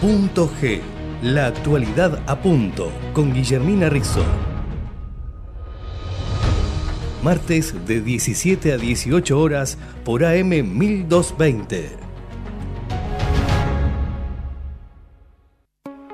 Punto G. La actualidad a punto con Guillermina Rizzo. Martes de 17 a 18 horas por AM 1220.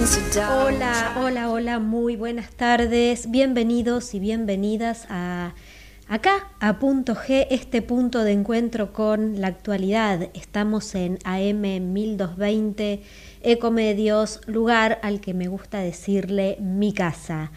Hola, hola, hola, muy buenas tardes, bienvenidos y bienvenidas a acá, a Punto G, este punto de encuentro con la actualidad. Estamos en AM 1220 Ecomedios, lugar al que me gusta decirle mi casa.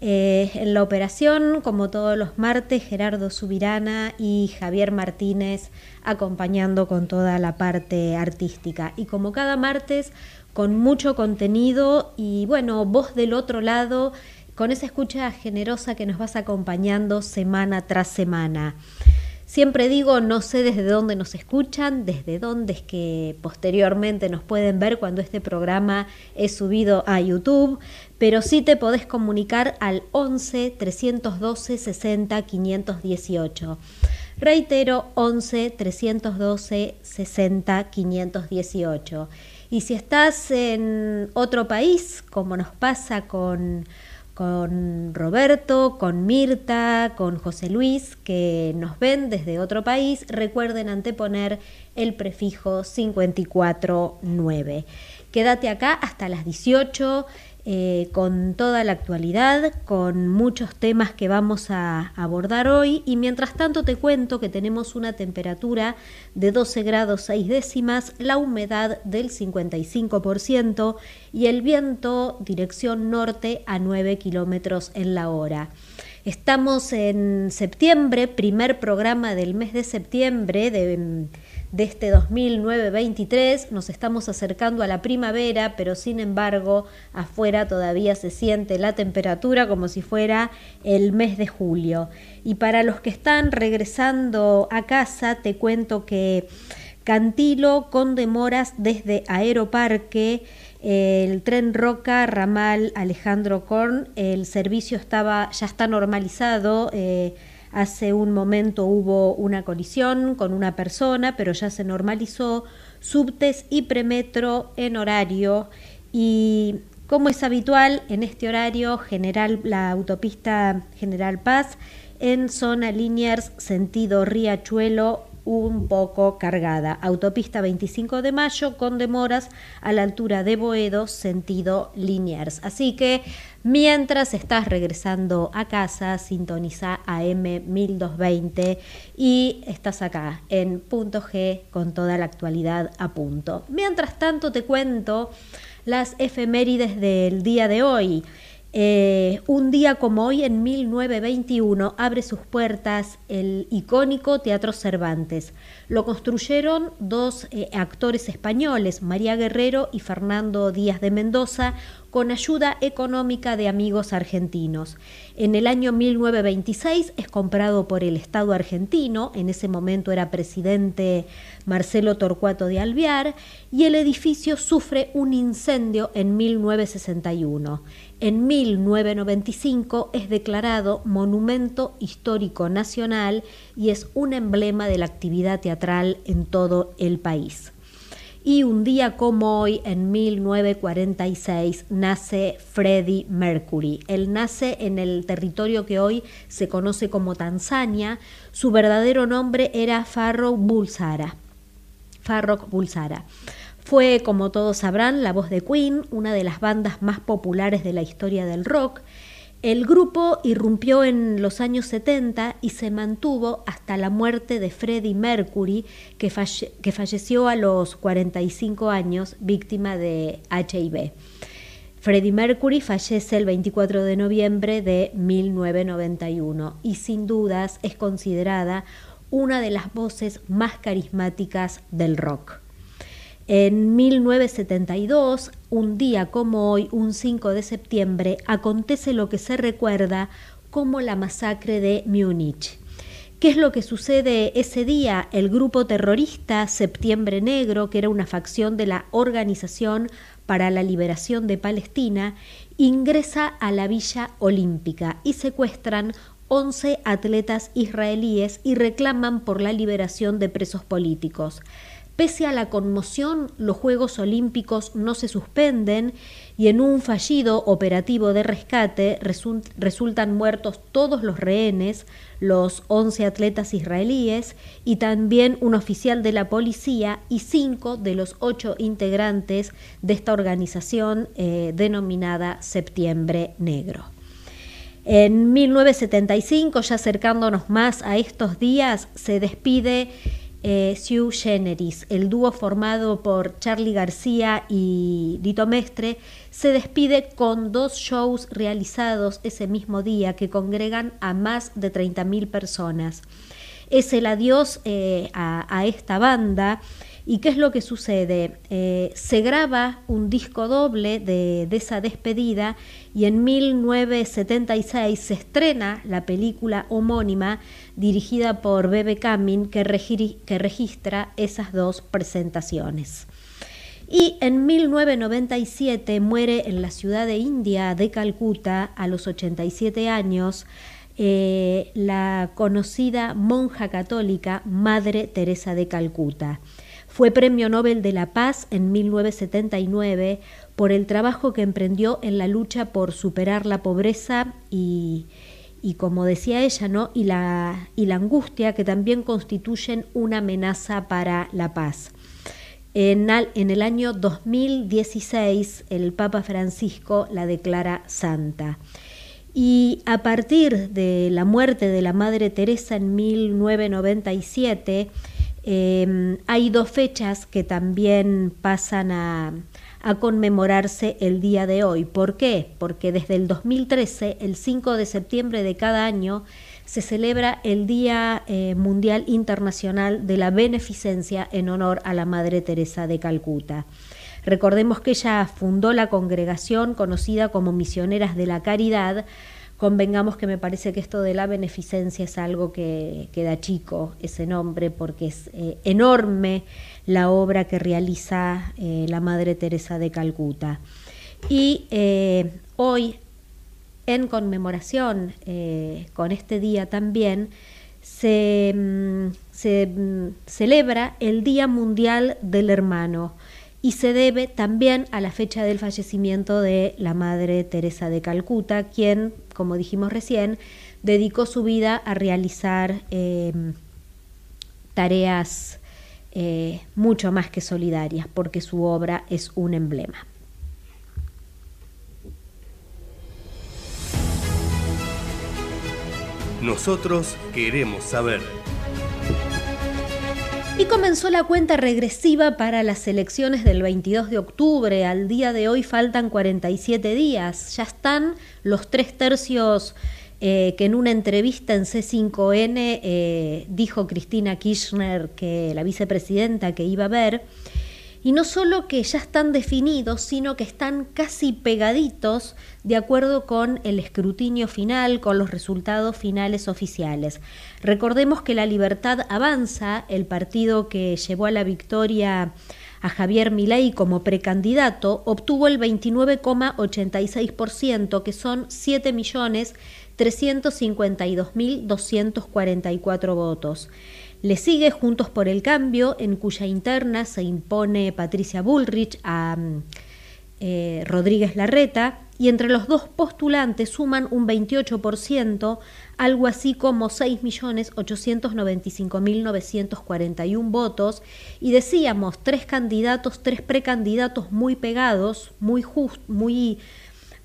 Eh, en la operación, como todos los martes, Gerardo Subirana y Javier Martínez acompañando con toda la parte artística. Y como cada martes, con mucho contenido y bueno, vos del otro lado, con esa escucha generosa que nos vas acompañando semana tras semana. Siempre digo, no sé desde dónde nos escuchan, desde dónde es que posteriormente nos pueden ver cuando este programa es subido a YouTube, pero sí te podés comunicar al 11 312 60 518. Reitero, 11 312 60 518. Y si estás en otro país, como nos pasa con, con Roberto, con Mirta, con José Luis, que nos ven desde otro país, recuerden anteponer el prefijo 549. Quédate acá hasta las 18 eh, con toda la actualidad, con muchos temas que vamos a abordar hoy y mientras tanto te cuento que tenemos una temperatura de 12 grados 6 décimas, la humedad del 55% y el viento dirección norte a 9 kilómetros en la hora. Estamos en septiembre, primer programa del mes de septiembre de de este 2009-23. Nos estamos acercando a la primavera, pero sin embargo afuera todavía se siente la temperatura como si fuera el mes de julio. Y para los que están regresando a casa, te cuento que Cantilo con demoras desde Aeroparque, el tren Roca, ramal Alejandro Korn, el servicio estaba, ya está normalizado. Eh, Hace un momento hubo una colisión con una persona, pero ya se normalizó. Subtes y premetro en horario y como es habitual en este horario, general, la autopista General Paz en zona Liniers sentido Riachuelo un poco cargada. Autopista 25 de mayo con demoras a la altura de Boedo, sentido Liniers. Así que mientras estás regresando a casa, sintoniza AM 1220 y estás acá en punto G con toda la actualidad a punto. Mientras tanto te cuento las efemérides del día de hoy. Eh, un día como hoy, en 1921, abre sus puertas el icónico Teatro Cervantes. Lo construyeron dos eh, actores españoles, María Guerrero y Fernando Díaz de Mendoza, con ayuda económica de amigos argentinos. En el año 1926 es comprado por el Estado argentino, en ese momento era presidente Marcelo Torcuato de Alvear, y el edificio sufre un incendio en 1961. En 1995 es declarado Monumento Histórico Nacional y es un emblema de la actividad teatral en todo el país. Y un día como hoy, en 1946, nace Freddie Mercury. Él nace en el territorio que hoy se conoce como Tanzania. Su verdadero nombre era Farrokh Bulsara. Farrokh Bulsara. Fue, como todos sabrán, la voz de Queen, una de las bandas más populares de la historia del rock. El grupo irrumpió en los años 70 y se mantuvo hasta la muerte de Freddie Mercury, que, falleció a los 45 años víctima de HIV. Freddie Mercury fallece el 24 de noviembre de 1991 y sin dudas es considerada una de las voces más carismáticas del rock. En 1972, un día como hoy, un 5 de septiembre, acontece lo que se recuerda como la masacre de Múnich. ¿Qué es lo que sucede ese día? El grupo terrorista Septiembre Negro, que era una facción de la Organización para la Liberación de Palestina, ingresa a la Villa Olímpica y secuestran 11 atletas israelíes y reclaman por la liberación de presos políticos. Pese a la conmoción, los Juegos Olímpicos no se suspenden y en un fallido operativo de rescate resultan muertos todos los rehenes, los 11 atletas israelíes y también un oficial de la policía y cinco de los ocho integrantes de esta organización eh, denominada Septiembre Negro. En 1975, ya acercándonos más a estos días, se despide eh, Sue Generis, el dúo formado por Charlie García y Dito Mestre, se despide con dos shows realizados ese mismo día que congregan a más de 30.000 personas. Es el adiós eh, a esta banda ¿Y qué es lo que sucede? Eh, se graba un disco doble de, esa despedida y en 1976 se estrena la película homónima dirigida por Bebe Camin que, registra esas dos presentaciones. Y en 1997 muere en la ciudad de India de Calcuta a los 87 años eh, la conocida monja católica Madre Teresa de Calcuta. Fue Premio Nobel de la Paz en 1979 por el trabajo que emprendió en la lucha por superar la pobreza y, como decía ella, ¿no? y, la, y la angustia que también constituyen una amenaza para la paz. En, en, el año 2016 el Papa Francisco la declara santa. Y a partir de la muerte de la Madre Teresa en 1997, Em, hay dos fechas que también pasan a, conmemorarse el día de hoy. ¿Por qué? Porque desde el 2013, el 5 de septiembre de cada año, se celebra el Día eh, Mundial Internacional de la Beneficencia en honor a la Madre Teresa de Calcuta. Recordemos que ella fundó la congregación conocida como Misioneras de la Caridad, convengamos que me parece que esto de la beneficencia es algo que, queda chico, ese nombre, porque es eh, enorme la obra que realiza eh, la Madre Teresa de Calcuta. Y eh, hoy, en conmemoración con este día también, se, mm, se mm, celebra el Día Mundial del Hermano y se debe también a la fecha del fallecimiento de la Madre Teresa de Calcuta, quien, como dijimos recién, dedicó su vida a realizar em, tareas eh, mucho más que solidarias, porque su obra es un emblema. Nosotros queremos saber. Y comenzó la cuenta regresiva para las elecciones del 22 de octubre. Al día de hoy faltan 47 días. Ya están los tres tercios eh, que en una entrevista en C5N eh, dijo Cristina Kirchner, que la vicepresidenta que iba a ver y no solo que ya están definidos, sino que están casi pegaditos de acuerdo con el escrutinio final, con los resultados finales oficiales. Recordemos que la libertad avanza, el partido que llevó a la victoria a Javier Milei como precandidato, obtuvo el 29,86%, que son 7.352.244 votos. Le sigue Juntos por el Cambio, en cuya interna se impone Patricia Bullrich a mm, eh, Rodríguez Larreta, y entre los dos postulantes suman un 28%, algo así como 6.895.941 votos, y decíamos tres candidatos, tres precandidatos muy pegados, muy, just, muy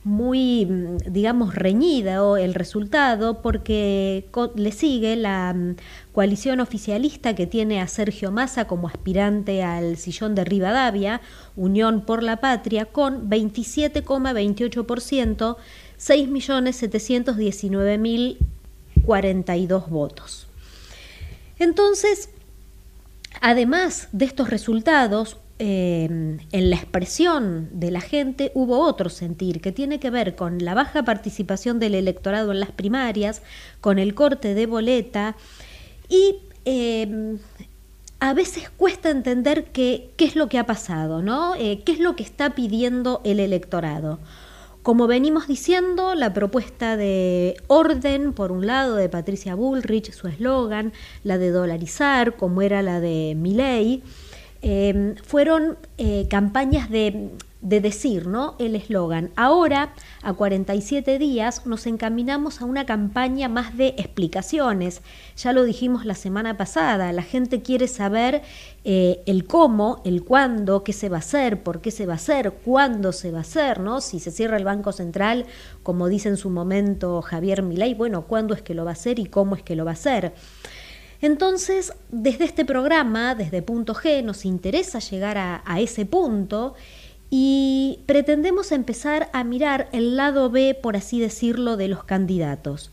muy, mm, digamos, reñido el resultado porque le sigue la mm, coalición oficialista que tiene a Sergio Massa como aspirante al sillón de Rivadavia, Unión por la Patria, con 27,28%, 6.719.042 votos. Entonces, además de estos resultados, Em, en la expresión de la gente hubo otro sentir que tiene que ver con la baja participación del electorado en las primarias, con el corte de boleta y em, a veces cuesta entender qué, es lo que ha pasado, ¿no? Eh, ¿Qué es lo que está pidiendo el electorado? Como venimos diciendo, la propuesta de orden, por un lado, de Patricia Bullrich, su eslogan, la de dolarizar, como era la de Milley, Em, fueron eh, campañas de, de, decir, ¿no? El eslogan. Ahora, a 47 días, nos encaminamos a una campaña más de explicaciones. Ya lo dijimos la semana pasada, la gente quiere saber eh, el cómo, el cuándo, qué se va a hacer, por qué se va a hacer, cuándo se va a hacer, ¿no? Si se cierra el Banco Central, como dice en su momento Javier Milei, bueno, ¿cuándo es que lo va a hacer y cómo es que lo va a hacer? Entonces, desde este programa, desde Punto G, nos interesa llegar a, ese punto y pretendemos empezar a mirar el lado B, por así decirlo, de los candidatos.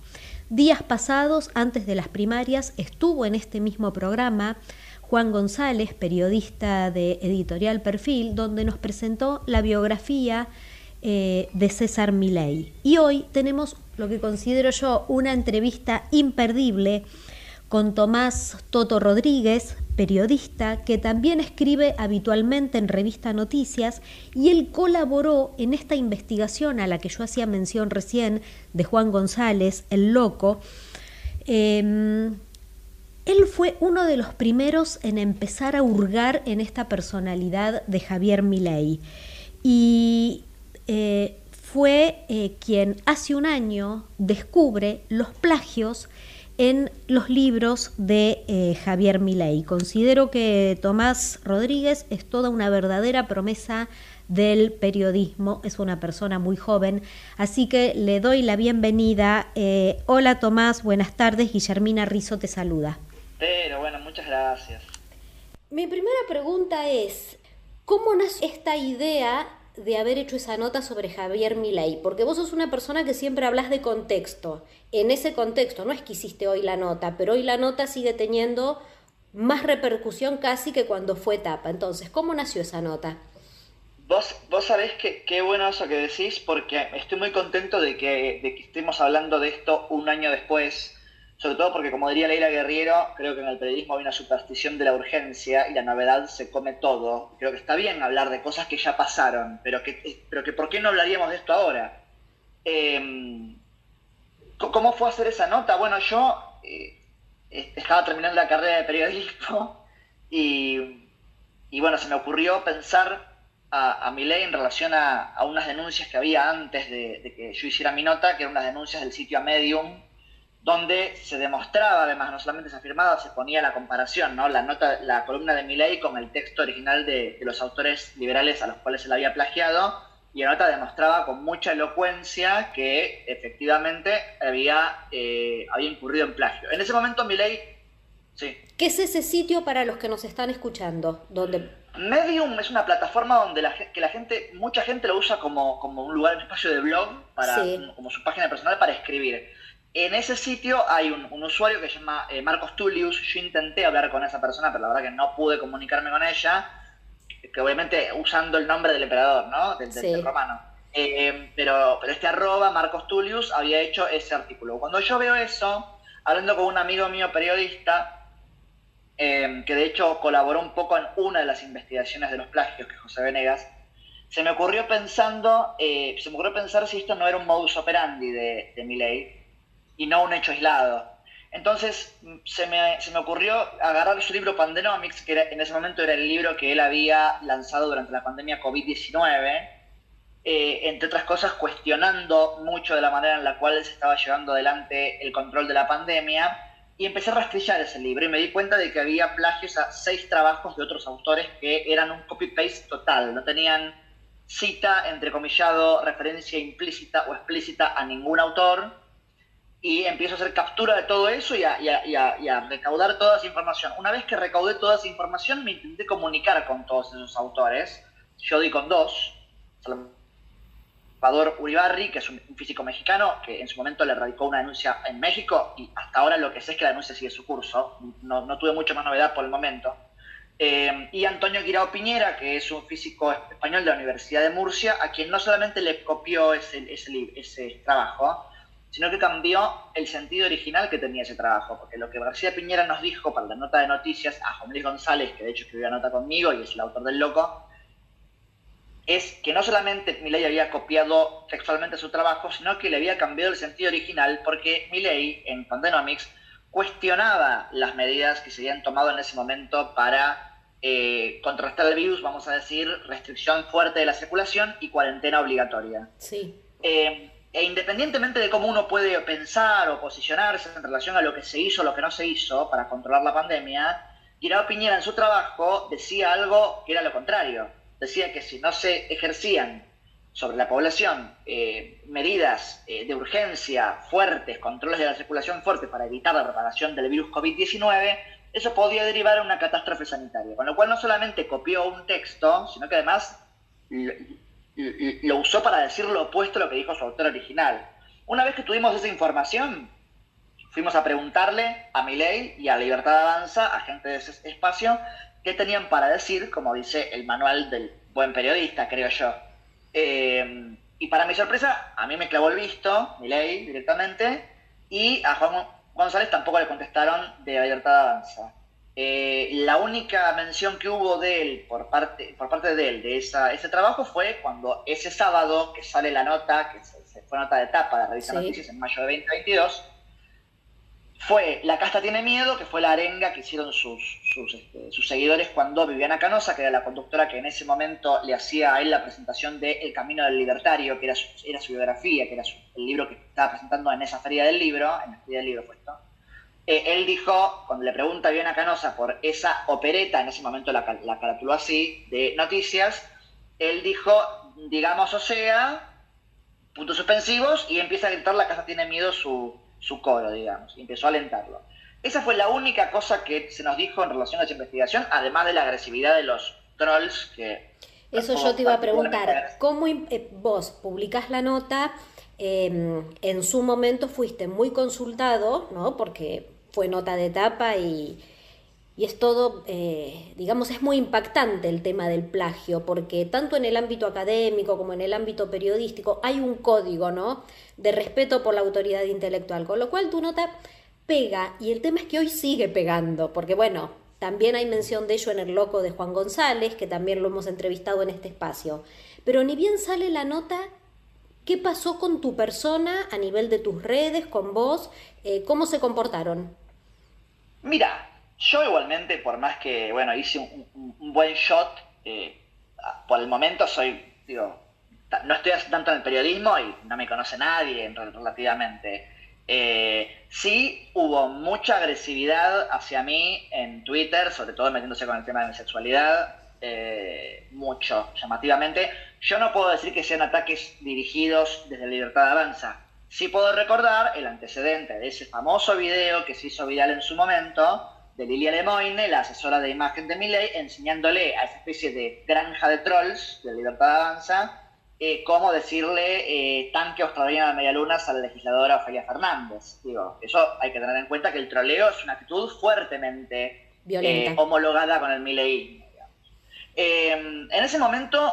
Días pasados, antes de las primarias, estuvo en este mismo programa Juan González, periodista de Editorial Perfil, donde nos presentó la biografía eh, de César Milei. Y hoy tenemos lo que considero yo una entrevista imperdible con Tomás Toto Rodríguez, periodista que también escribe habitualmente en Revista Noticias y él colaboró en esta investigación a la que yo hacía mención recién de Juan González, el loco. Em, él fue uno de los primeros en empezar a hurgar en esta personalidad de Javier Milei y eh, fue eh, quien hace un año descubre los plagios en los libros de eh, Javier Milei. Considero que Tomás Rodríguez es toda una verdadera promesa del periodismo, es una persona muy joven, así que le doy la bienvenida. Eh, hola Tomás, buenas tardes, Guillermina Rizo te saluda. Pero bueno, muchas gracias. Mi primera pregunta es, ¿cómo nace esta idea de haber hecho esa nota sobre Javier Milei? Porque vos sos una persona que siempre hablas de contexto. En ese contexto, no es que hiciste hoy la nota, pero hoy la nota sigue teniendo más repercusión casi que cuando fue tapa. Entonces, ¿cómo nació esa nota? Vos, vos sabés que qué bueno eso que decís, porque estoy muy contento de que, de que estemos hablando de esto un año después sobre todo porque, como diría Leila Guerriero, creo que en el periodismo hay una superstición de la urgencia y la novedad se come todo. Creo que está bien hablar de cosas que ya pasaron, pero que, pero que ¿por qué no hablaríamos de esto ahora? Em, ¿Cómo fue hacer esa nota? Bueno, yo eh, estaba terminando la carrera de periodismo y, bueno, se me ocurrió pensar a, a mi ley en relación a, unas denuncias que había antes de, de que yo hiciera mi nota, que eran unas denuncias del sitio Medium, donde se demostraba, además, no solamente se afirmaba, se ponía la comparación, ¿no? La nota, la columna de Milley con el texto original de, los autores liberales a los cuales se la había plagiado, y la nota demostraba con mucha elocuencia que efectivamente había, eh, había incurrido en plagio. En ese momento Milley, sí. ¿Qué es ese sitio para los que nos están escuchando? Donde... Medium es una plataforma donde la, que la gente, mucha gente lo usa como, como un lugar, un espacio de blog, para, como su página personal para escribir. En ese sitio hay un, usuario que se llama eh, Marcos Tullius. Yo intenté hablar con esa persona, pero la verdad que no pude comunicarme con ella. Que obviamente usando el nombre del emperador, ¿no? Del, romano. Eh, pero, pero este arroba, Marcos Tullius, había hecho ese artículo. Cuando yo veo eso, hablando con un amigo mío periodista, eh, que de hecho colaboró un poco en una de las investigaciones de los plagios, que es José Venegas, se me ocurrió pensando, se me ocurrió pensar si esto no era un modus operandi de, de y no un hecho aislado. Entonces se me, se me, ocurrió agarrar su libro Pandenomics, que en ese momento era el libro que él había lanzado durante la pandemia COVID-19, eh, entre otras cosas cuestionando mucho de la manera en la cual se estaba llevando adelante el control de la pandemia, y empecé a rastrillar ese libro y me di cuenta de que había plagios a seis trabajos de otros autores que eran un copy-paste total, no tenían cita, entrecomillado, referencia implícita o explícita a ningún autor y empiezo a hacer captura de todo eso y a, recaudar toda esa información. Una vez que recaudé toda esa información, me intenté comunicar con todos esos autores. Yo di con dos. Salvador Uribarri, que es un físico mexicano, que en su momento le radicó una denuncia en México y hasta ahora lo que sé es que la denuncia sigue su curso. No, no tuve mucha más novedad por el momento. Eh, y Antonio Guirao Piñera, que es un físico español de la Universidad de Murcia, a quien no solamente le copió ese trabajo, sino que cambió el sentido original que tenía ese trabajo, porque lo que García Piñera nos dijo para la nota de noticias a Juan Luis González, que de hecho escribió la nota conmigo y es el autor del loco, es que no solamente Milley había copiado textualmente su trabajo, sino que le había cambiado el sentido original, porque Milley en Pandenomics cuestionaba las medidas que se habían tomado en ese momento para eh, contrastar el virus, vamos a decir, restricción fuerte de la circulación y cuarentena obligatoria. Sí. Eh, e independientemente de cómo uno puede pensar o posicionarse en relación a lo que se hizo o lo que no se hizo para controlar la pandemia, Guirao Piñera en su trabajo decía algo que era lo contrario. Decía que si no se ejercían sobre la población eh, medidas eh, de urgencia fuertes, controles de la circulación fuertes para evitar la propagación del virus COVID-19, eso podía derivar en una catástrofe sanitaria. Con lo cual no solamente copió un texto, sino que además lo, usó para decir lo opuesto a lo que dijo su autor original. Una vez que tuvimos esa información, fuimos a preguntarle a Milei y a Libertad Avanza, a gente de ese espacio, qué tenían para decir, como dice el manual del buen periodista, creo yo. Eh, y para mi sorpresa, a mí me clavó el visto, mi ley directamente, y a Juan González tampoco le contestaron de libertad avanza. Eh, la única mención que hubo de él por parte, por parte de él de esa, ese trabajo fue cuando ese sábado que sale la nota, que se, fue nota de tapa de Revista Noticias en mayo de 2022, fue La Casta Tiene Miedo, que fue la arenga que hicieron sus, este, sus, seguidores cuando Viviana Canosa, que era la conductora que en ese momento le hacía a él la presentación de El Camino del Libertario, que era su, era su biografía, que era el libro que estaba presentando en esa feria del libro, en la feria del libro fue esto. Eh, él dijo, cuando le pregunta a Viviana Canosa por esa opereta, en ese momento la, la caratuló así, de noticias, él dijo, digamos o sea, puntos suspensivos, y empieza a gritar La Casa Tiene Miedo su su coro, digamos, y empezó a alentarlo. Esa fue la única cosa que se nos dijo en relación a esa investigación, además de la agresividad de los trolls que... Eso yo te iba a preguntar, ¿cómo eh, vos publicás la nota? Em, en su momento fuiste muy consultado, ¿no? Porque fue nota de etapa y, y es todo, eh, digamos, es muy impactante el tema del plagio, porque tanto en el ámbito académico como en el ámbito periodístico hay un código, ¿no? De respeto por la autoridad intelectual, con lo cual tu nota pega, y el tema es que hoy sigue pegando, porque bueno, también hay mención de ello en el loco de Juan González, que también lo hemos entrevistado en este espacio. Pero ni bien sale la nota, ¿qué pasó con tu persona a nivel de tus redes, con vos? Eh, ¿Cómo se comportaron? Mira, yo igualmente, por más que, bueno, hice un, buen shot, eh, por el momento soy, digo, no estoy tanto en el periodismo y no me conoce nadie relativamente. Eh, sí hubo mucha agresividad hacia mí en Twitter, sobre todo metiéndose con el tema de mi sexualidad, eh, mucho, llamativamente. Yo no puedo decir que sean ataques dirigidos desde Libertad de Avanza. Sí puedo recordar el antecedente de ese famoso video que se hizo viral en su momento, de Lilia Lemoine, la asesora de imagen de Milley, enseñándole a esa especie de granja de trolls de Libertad de Avanza eh, cómo decirle eh, tanque australiano de medialunas a la legisladora Ofelia Fernández. Digo, eso hay que tener en cuenta que el troleo es una actitud fuertemente eh, homologada con el Milley. en ese momento,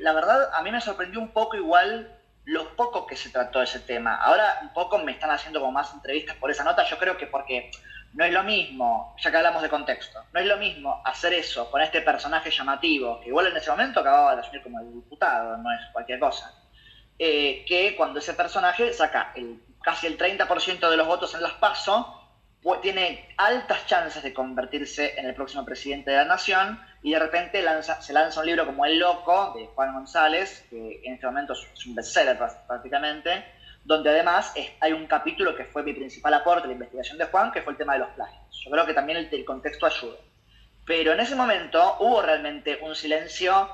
la verdad, a mí me sorprendió un poco igual lo poco que se trató ese tema. Ahora un poco me están haciendo como más entrevistas por esa nota, yo creo que porque no es lo mismo, ya que hablamos de contexto, no es lo mismo hacer eso con este personaje llamativo, que igual en ese momento acababa de asumir como diputado, no es cualquier cosa, eh, que cuando ese personaje saca el, casi el 30% de los votos en las PASO, tiene altas chances de convertirse en el próximo presidente de la nación y de repente se lanza un libro como El Loco de Juan González, que en este momento es un bestseller prácticamente, donde además hay un capítulo que fue mi principal aporte a la investigación de Juan, que fue el tema de los plagios. Yo creo que también el, contexto ayuda. Pero en ese momento hubo realmente un silencio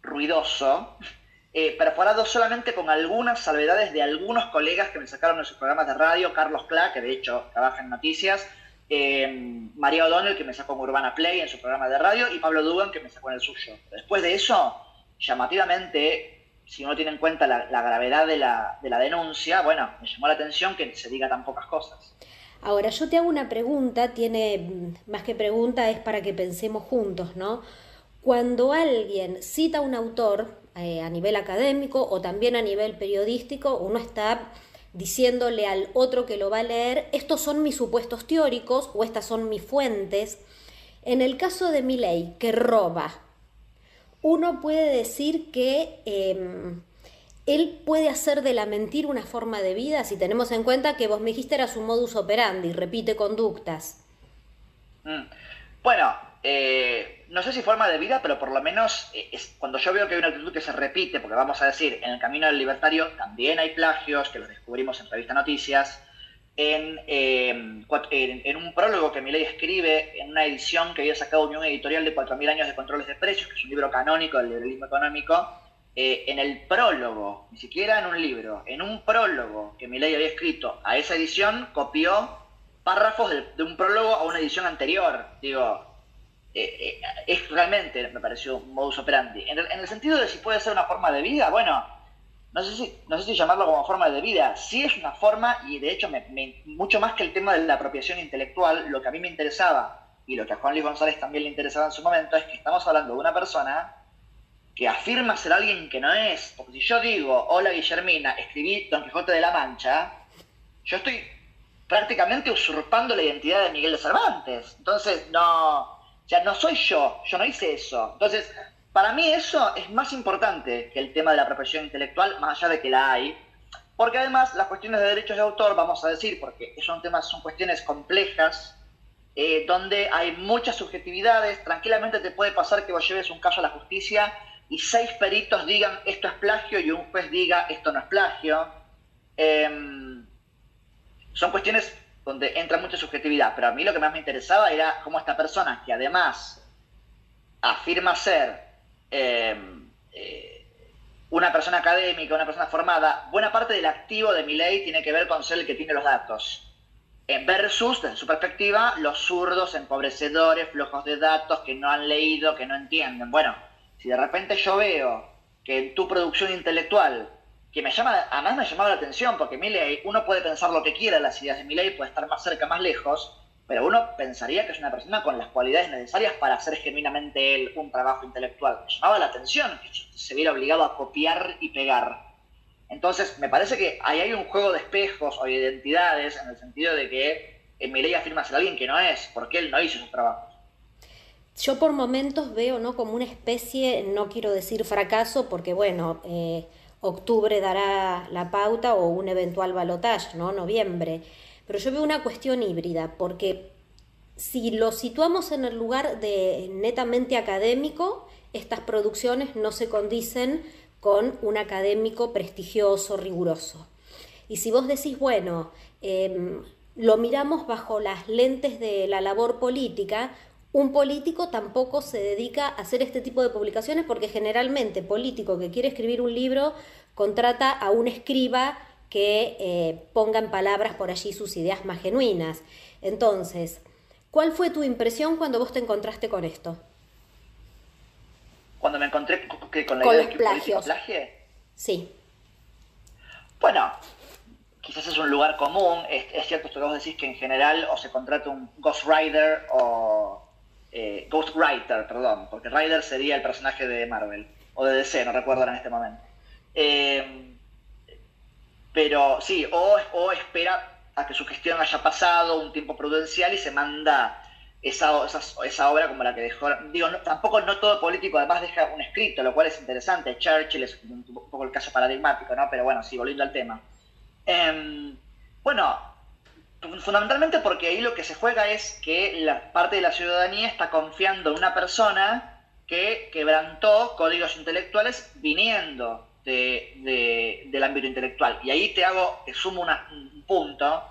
ruidoso, eh, perforado solamente con algunas salvedades de algunos colegas que me sacaron de sus programas de radio, Carlos Cla, que de hecho trabaja en noticias, eh, María O'Donnell, que me sacó en Urbana Play en su programa de radio, y Pablo Dugan, que me sacó en el suyo. Después de eso, llamativamente, si uno tiene en cuenta la, gravedad de la, de la denuncia, bueno, me llamó la atención que se diga tan pocas cosas. Ahora, yo te hago una pregunta, tiene mm, más que pregunta, es para que pensemos juntos, ¿no? Cuando alguien cita a un autor eh, a nivel académico o también a nivel periodístico, uno está diciéndole al otro que lo va a leer, estos son mis supuestos teóricos o estas son mis fuentes. En el caso de ley que roba, uno puede decir que em, él puede hacer de la mentira una forma de vida si tenemos en cuenta que vos me dijiste era su modus operandi, repite conductas. Mm. Bueno, eh, no sé si forma de vida, pero por lo menos eh, es, cuando yo veo que hay una actitud que se repite, porque vamos a decir, en el camino del libertario también hay plagios, que los descubrimos en Revista Noticias, en, eh, en, un prólogo que Milei escribe en una edición que había sacado Unión Editorial de 4.000 años de controles de precios, que es un libro canónico del liberalismo económico, en el prólogo, ni siquiera en un libro, en un prólogo que Milei había escrito a esa edición, copió párrafos de, de un prólogo a una edición anterior. Digo, eh, eh, es realmente, me pareció un modus operandi. En el, sentido de si puede ser una forma de vida, bueno, no sé si, no sé si llamarlo como forma de vida. Sí es una forma, y de hecho, mucho más que el tema de la apropiación intelectual, lo que a mí me interesaba, y lo que a Juan Luis González también le interesaba en su momento, es que estamos hablando de una persona que afirma ser alguien que no es. Porque si yo digo, hola Guillermina, escribí Don Quijote de la Mancha, yo estoy prácticamente usurpando la identidad de Miguel de Cervantes. Entonces, no sea, no soy yo, yo no hice eso. Entonces, para mí eso es más importante que el tema de la apropiación intelectual, más allá de que la hay, porque además las cuestiones de derechos de autor, vamos a decir, porque son temas, son cuestiones complejas, eh, donde hay muchas subjetividades, tranquilamente te puede pasar que vos lleves un caso a la justicia y seis peritos digan esto es plagio y un juez diga esto no es plagio. Em, son cuestiones donde entra mucha subjetividad, pero a mí lo que más me interesaba era cómo esta persona, que además afirma ser eh, eh, una persona académica, una persona formada, buena parte del activo de mi ley tiene que ver con ser el que tiene los datos. Versus, desde su perspectiva, los zurdos, empobrecedores, flojos de datos, que no han leído, que no entienden. Bueno, si de repente yo veo que en tu producción intelectual que me llama, además me llamaba la atención, porque Milley, uno puede pensar lo que quiera, las ideas de Milley puede estar más cerca, más lejos, pero uno pensaría que es una persona con las cualidades necesarias para hacer genuinamente él un trabajo intelectual. Me llamaba la atención que se viera obligado a copiar y pegar. Entonces, me parece que ahí hay un juego de espejos o de identidades, en el sentido de que Milley afirma ser alguien que no es, porque él no hizo su trabajo. Yo por momentos veo, ¿no? Como una especie, no quiero decir fracaso, porque bueno, eh, octubre dará la pauta o un eventual balotaje, ¿no? Noviembre. Pero yo veo una cuestión híbrida, porque si lo situamos en el lugar de netamente académico, estas producciones no se condicen con un académico prestigioso, riguroso. Y si vos decís, bueno, em, lo miramos bajo las lentes de la labor política, un político tampoco se dedica a hacer este tipo de publicaciones porque generalmente político que quiere escribir un libro contrata a un escriba que eh, ponga en palabras por allí sus ideas más genuinas. Entonces, ¿cuál fue tu impresión cuando vos te encontraste con esto? Cuando me encontré con la idea de que plagios. plagie. Sí. Bueno, quizás es un lugar común. Es, cierto esto que vos decís que en general o se contrata un ghostwriter o eh, Ghostwriter, perdón, porque Rider sería el personaje de Marvel, o de DC, no recuerdo en este momento. Eh, pero sí, o, espera a que su gestión haya pasado un tiempo prudencial y se manda esa, esa, obra como la que dejó. Digo, tampoco no todo político además deja un escrito, lo cual es interesante. Churchill es un, poco el caso paradigmático, ¿no? Pero bueno, sí, volviendo al tema. Em, bueno, Fundamentalmente porque ahí lo que se juega es que la parte de la ciudadanía está confiando en una persona que quebrantó códigos intelectuales viniendo del ámbito intelectual. Y ahí te hago, te sumo un punto,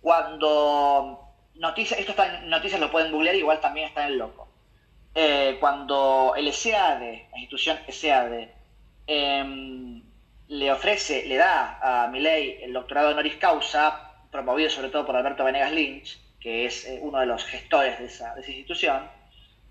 cuando noticias, esto está en noticias, lo pueden googlear, igual también está en el loco. eh, cuando el SEAD, la institución SEAD, em, le ofrece, le da a Milei el doctorado honoris causa, promovido sobre todo por Alberto Venegas Lynch, que es eh, uno de los gestores de esa, institución,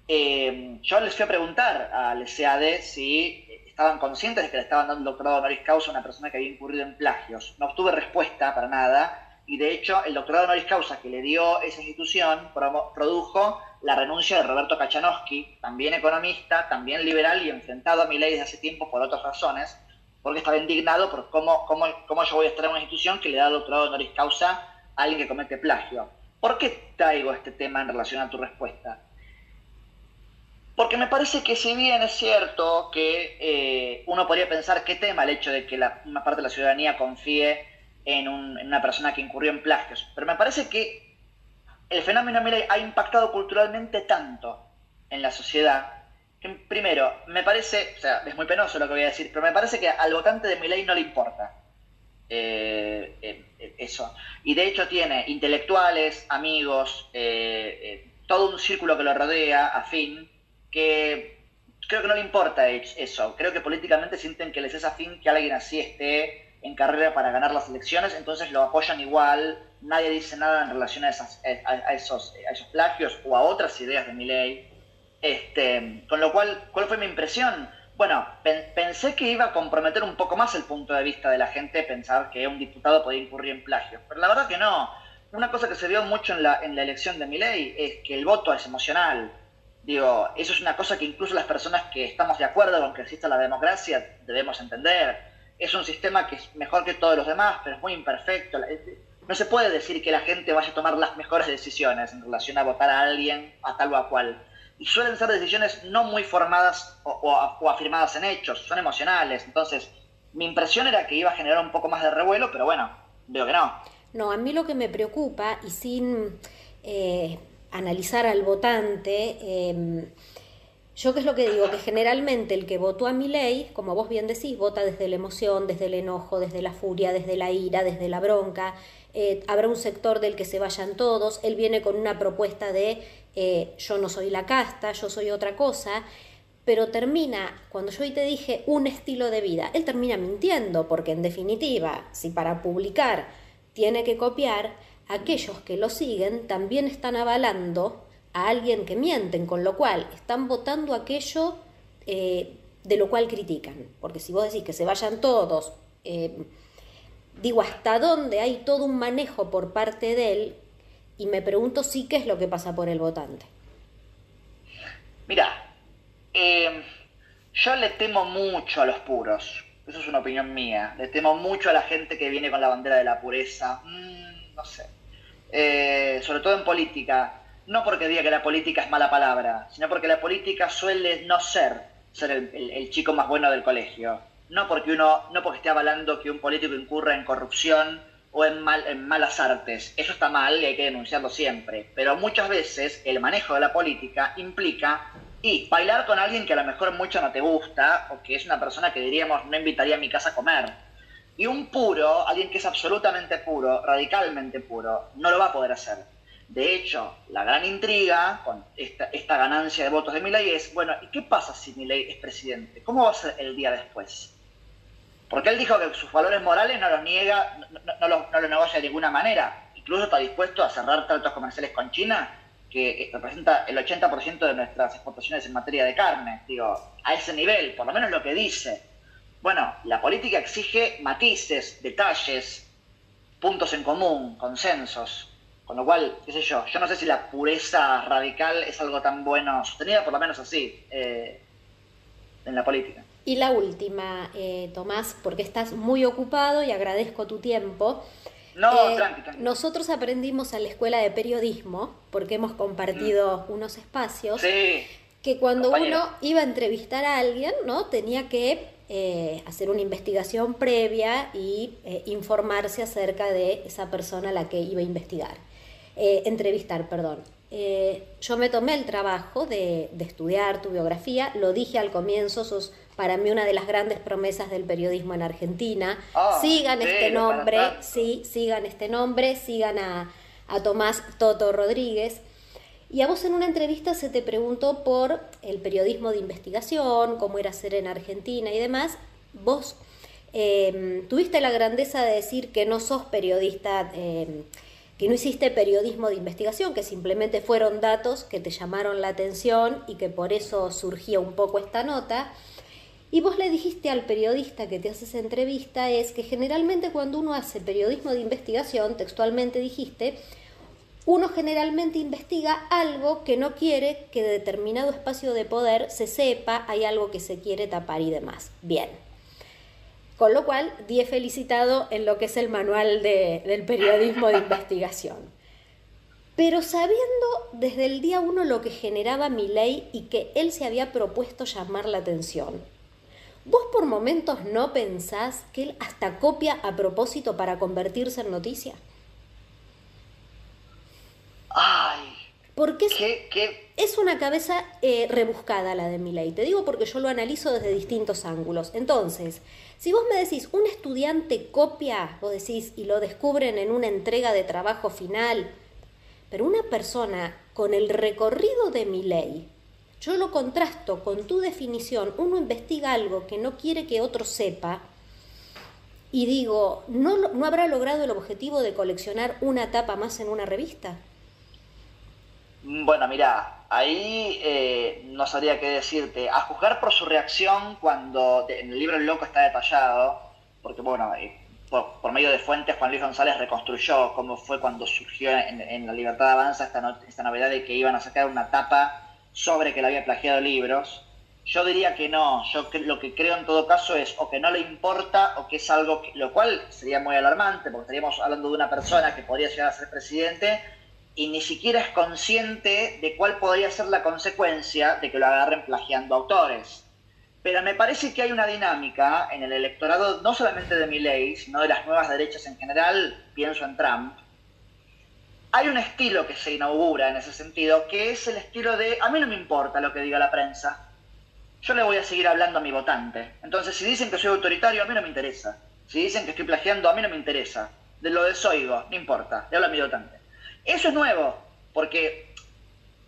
em, yo les fui a preguntar al SEAD si estaban conscientes de que le estaban dando el doctorado honoris causa a una persona que había incurrido en plagios. No obtuve respuesta para nada, y de hecho el doctorado honoris causa que le dio esa institución produjo la renuncia de Roberto Kachanowski, también economista, también liberal y enfrentado a mi ley desde hace tiempo por otras razones, porque estaba indignado por cómo, cómo, cómo yo voy a estar en una institución que le da doctorado honoris causa a alguien que comete plagio. ¿Por qué traigo este tema en relación a tu respuesta? Porque me parece que si bien es cierto que eh, uno podría pensar qué tema el hecho de que una parte de la ciudadanía confíe en, una persona que incurrió en plagios, pero me parece que el fenómeno ha impactado culturalmente tanto en la sociedad primero, me parece, o sea, es muy penoso lo que voy a decir, pero me parece que al votante de Milley no le importa eh, eh, eso. Y de hecho tiene intelectuales, amigos, eh, todo un círculo que lo rodea, afín, que creo que no le importa eso. Creo que políticamente sienten que les es afín que alguien así esté en carrera para ganar las elecciones, entonces lo apoyan igual, nadie dice nada en relación a, esas, a, esos, a esos plagios o a otras ideas de mi ley. Este, con lo cual, ¿cuál fue mi impresión? Bueno, pensé que iba a comprometer un poco más el punto de vista de la gente pensar que un diputado podía incurrir en plagio, pero la verdad que no. Una cosa que se vio mucho en la, en la elección de mi ley es que el voto es emocional. Digo, eso es una cosa que incluso las personas que estamos de acuerdo con que exista la democracia debemos entender es un sistema que es mejor que todos los demás, pero es muy imperfecto. No se puede decir que la gente vaya a tomar las mejores decisiones en relación a votar a alguien, a tal o a cual. Y suelen ser decisiones no muy formadas o, afirmadas en hechos, son emocionales. Entonces, mi impresión era que iba a generar un poco más de revuelo, pero bueno, veo que no. No, a mí lo que me preocupa, y sin eh, analizar al votante, eh, yo qué es lo que digo, que generalmente el que votó a mi ley, como vos bien decís, vota desde la emoción, desde el enojo, desde la furia, desde la ira, desde la bronca. Eh, habrá un sector del que se vayan todos, él viene con una propuesta de eh, yo no soy la casta, yo soy otra cosa, pero termina, cuando yo hoy te dije un estilo de vida, él termina mintiendo, porque en definitiva, si para publicar tiene que copiar, aquellos que lo siguen también están avalando a alguien que mienten, con lo cual están votando aquello eh, de lo cual critican. Porque si vos decís que se vayan todos, eh, digo, ¿hasta dónde hay todo un manejo por parte de él? Y me pregunto sí qué es lo que pasa por el votante. Mira, eh, yo le temo mucho a los puros. Eso es una opinión mía. Le temo mucho a la gente que viene con la bandera de la pureza. Mm, no sé. sobre todo en política no porque diga que la política es mala palabra, sino porque la política suele no ser ser el, chico más bueno del colegio. No porque uno, no porque esté avalando que un político incurra en corrupción o en, mal, en malas artes. Eso está mal y hay que denunciarlo siempre. Pero muchas veces el manejo de la política implica y bailar con alguien que a lo mejor mucho no te gusta o que es una persona que diríamos no invitaría a mi casa a comer. Y un puro, alguien que es absolutamente puro, radicalmente puro, no lo va a poder hacer. De hecho, la gran intriga con esta, ganancia de votos de Milei es, bueno, ¿y qué pasa si Milei es presidente? ¿Cómo va a ser el día después? Porque él dijo que sus valores morales no los niega, no, los, no negocia de ninguna manera. Incluso está dispuesto a cerrar tratos comerciales con China, que representa el 80% de nuestras exportaciones en materia de carne. Digo, a ese nivel, por lo menos lo que dice. Bueno, la política exige matices, detalles, puntos en común, consensos. Con lo cual, qué sé yo, yo no sé si la pureza radical es algo tan bueno, sostenida por lo menos así, eh, en la política. Y la última, eh, Tomás, porque estás muy ocupado y agradezco tu tiempo. No, eh, Nosotros aprendimos en la escuela de periodismo, porque hemos compartido mm. unos espacios, que cuando uno iba a entrevistar a alguien, ¿no? Tenía que hacer una investigación previa y informarse acerca de esa persona a la que iba a investigar. Eh, entrevistar, perdón. Eh, yo me tomé el trabajo de, estudiar tu biografía, lo dije al comienzo, sos para mí una de las grandes promesas del periodismo en Argentina. Ah, sigan este nombre, sí, sigan este nombre, sigan a, Tomás Toto Rodríguez. Y a vos en una entrevista se te preguntó por el periodismo de investigación, cómo era ser en Argentina y demás. Vos em, tuviste la grandeza de decir que no sos periodista, em, que no hiciste periodismo de investigación, que simplemente fueron datos que te llamaron la atención y que por eso surgía un poco esta nota. Y vos le dijiste al periodista que te haces entrevista es que generalmente cuando uno hace periodismo de investigación, textualmente dijiste, uno generalmente investiga algo que no quiere que de determinado espacio de poder se sepa, hay algo que se quiere tapar y demás. Bien. Con lo cual, di felicitado en lo que es el manual del periodismo de investigación. Pero sabiendo desde el día uno lo que generaba mi ley y que él se había propuesto llamar la atención, ¿vos por momentos no pensás que él hasta copia a propósito para convertirse en noticia? Ay. Porque es, una cabeza eh, rebuscada la de ley. Te digo porque yo lo analizo desde distintos ángulos. Entonces, si vos me decís, un estudiante copia, vos decís, y lo descubren en una entrega de trabajo final, pero una persona con el recorrido de mi ley, yo lo contrasto con tu definición, uno investiga algo que no quiere que otro sepa, y digo, ¿no, ¿no habrá logrado el objetivo de coleccionar una tapa más en una revista? Bueno, mira, ahí eh, no sabría qué decirte. A juzgar por su reacción cuando en el libro El Loco está detallado, porque bueno, eh, por, medio de fuentes Juan Luis González reconstruyó cómo fue cuando surgió en, La Libertad Avanza esta, esta novedad de que iban a sacar una tapa sobre que le había plagiado libros. Yo diría que no, yo lo que creo en todo caso es o que no le importa o que es algo que, lo cual sería muy alarmante porque estaríamos hablando de una persona que podría llegar a ser presidente y ni siquiera es consciente de cuál podría ser la consecuencia de que lo agarren plagiando autores. Pero me parece que hay una dinámica en el electorado, no solamente de Milley, sino de las nuevas derechas en general, pienso en Trump. Hay un estilo que se inaugura en ese sentido, que es el estilo de, a mí no me importa lo que diga la prensa, yo le voy a seguir hablando a mi votante. Entonces, si dicen que soy autoritario, a mí no me interesa. Si dicen que estoy plagiando, a mí no me interesa. De lo desoigo, no importa, le hablo a mi votante. Eso es nuevo, porque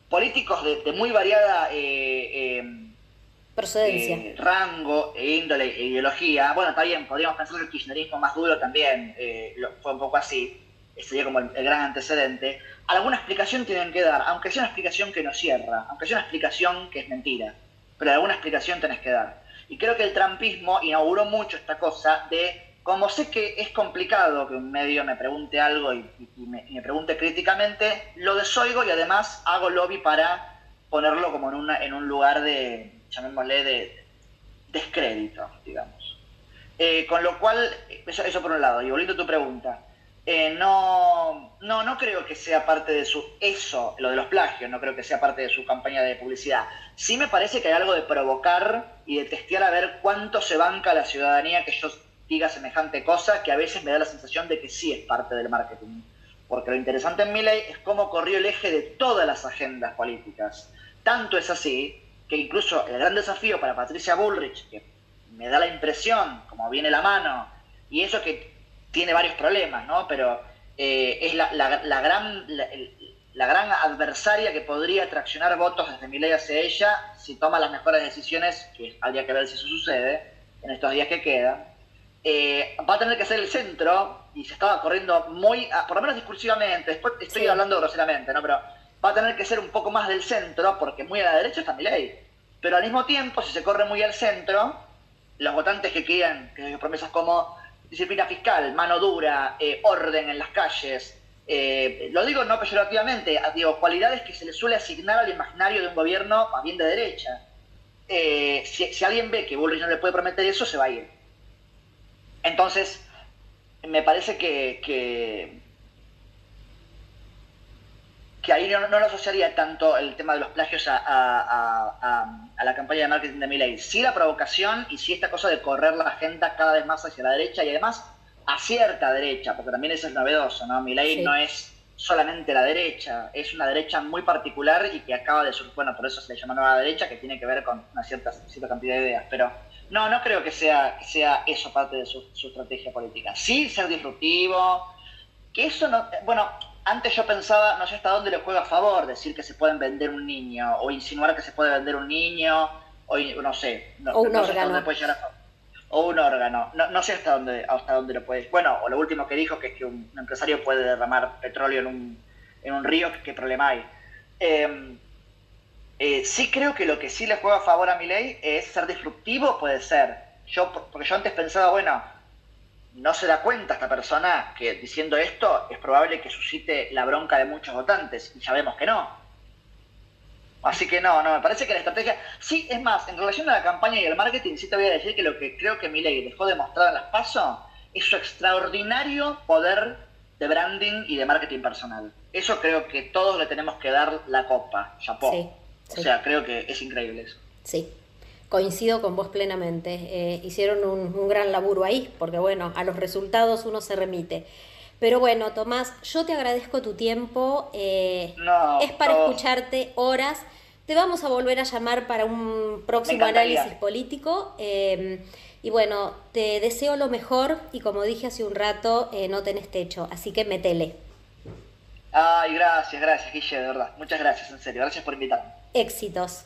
políticos de, muy variada eh, eh, procedencia, eh, rango, e índole e ideología, bueno, está bien, podríamos pensar que el kirchnerismo más duro también fue un poco así, sería como el, gran antecedente, alguna explicación tienen que dar, aunque sea una explicación que no cierra, aunque sea una explicación que es mentira, pero alguna explicación tenés que dar. Y creo que el trampismo inauguró mucho esta cosa de como sé que es complicado que un medio me pregunte algo y, me, pregunte críticamente, lo desoigo y además hago lobby para ponerlo como en, un lugar de, llamémosle, de descrédito, digamos. Eh, con lo cual, eso, por un lado, y volviendo a tu pregunta, eh, no, no, no creo que sea parte de su, eso, lo de los plagios, no creo que sea parte de su campaña de publicidad. Sí me parece que hay algo de provocar y de testear a ver cuánto se banca la ciudadanía que yo diga semejante cosa que a veces me da la sensación de que sí es parte del marketing. Porque lo interesante en mi ley es cómo corrió el eje de todas las agendas políticas. Tanto es así que incluso el gran desafío para Patricia Bullrich, que me da la impresión, como viene la mano, y eso que tiene varios problemas, ¿no? Pero eh, es la, gran, la, gran adversaria que podría traccionar votos desde mi ley hacia ella si toma las mejores decisiones, que habría que ver si eso sucede en estos días que quedan eh, va a tener que ser el centro, y se estaba corriendo muy, ah, por lo menos discursivamente, después estoy hablando groseramente, ¿no? Pero va a tener que ser un poco más del centro, porque muy a la derecha está mi ley. Pero al mismo tiempo, si se corre muy al centro, los votantes que quieran que promesas como disciplina fiscal, mano dura, eh, orden en las calles, eh, lo digo no peyorativamente, ah, digo, cualidades que se le suele asignar al imaginario de un gobierno más bien de derecha. si, si, alguien ve que Bullrich no le puede prometer eso, se va a ir. Entonces, me parece que, ahí no, no, lo asociaría tanto el tema de los plagios a, la campaña de marketing de Milley. Sí la provocación y sí esta cosa de correr la agenda cada vez más hacia la derecha y además a cierta derecha, porque también eso es novedoso, ¿no? Milley no es solamente la derecha, es una derecha muy particular y que acaba de surgir, bueno, por eso se le llama nueva derecha, que tiene que ver con una cierta, cierta cantidad de ideas, pero no, no creo que sea, sea eso parte de su, estrategia política. Sí, ser disruptivo, que eso no. Bueno, antes yo pensaba, no sé hasta dónde le juega a favor decir que se pueden vender un niño, o insinuar que se puede vender un niño, o no sé, no, o un órgano. o un órgano. No, sé hasta dónde, hasta dónde lo puede. Bueno, o lo último que dijo, que es que un, empresario puede derramar petróleo en un, en un río, ¿qué problema hay? Em, eh, sí creo que lo que sí le juega a favor a mi ley es ser disruptivo, puede ser. Yo, porque yo antes pensaba, bueno, no se da cuenta esta persona que diciendo esto es probable que suscite la bronca de muchos votantes, y ya vemos que no. Así que no, no, me parece que la estrategia... Sí, es más, en relación a la campaña y el marketing, sí te voy a decir que lo que creo que Milei dejó demostrado en las PASO es su extraordinario poder de branding y de marketing personal. Eso creo que todos le tenemos que dar la copa, chapó. O sea, creo que es increíble eso. Sí, coincido con vos plenamente. Eh, hicieron un, gran laburo ahí, porque bueno, a los resultados uno se remite. Pero bueno, Tomás, yo te agradezco tu tiempo. Eh, es para escucharte horas. Te vamos a volver a llamar para un próximo análisis político. Eh, y bueno, te deseo lo mejor y como dije hace un rato, no tenés techo, así que metele. Ay, gracias, gracias, Guille, de verdad. Muchas gracias, en serio. Gracias por invitarme. Éxitos.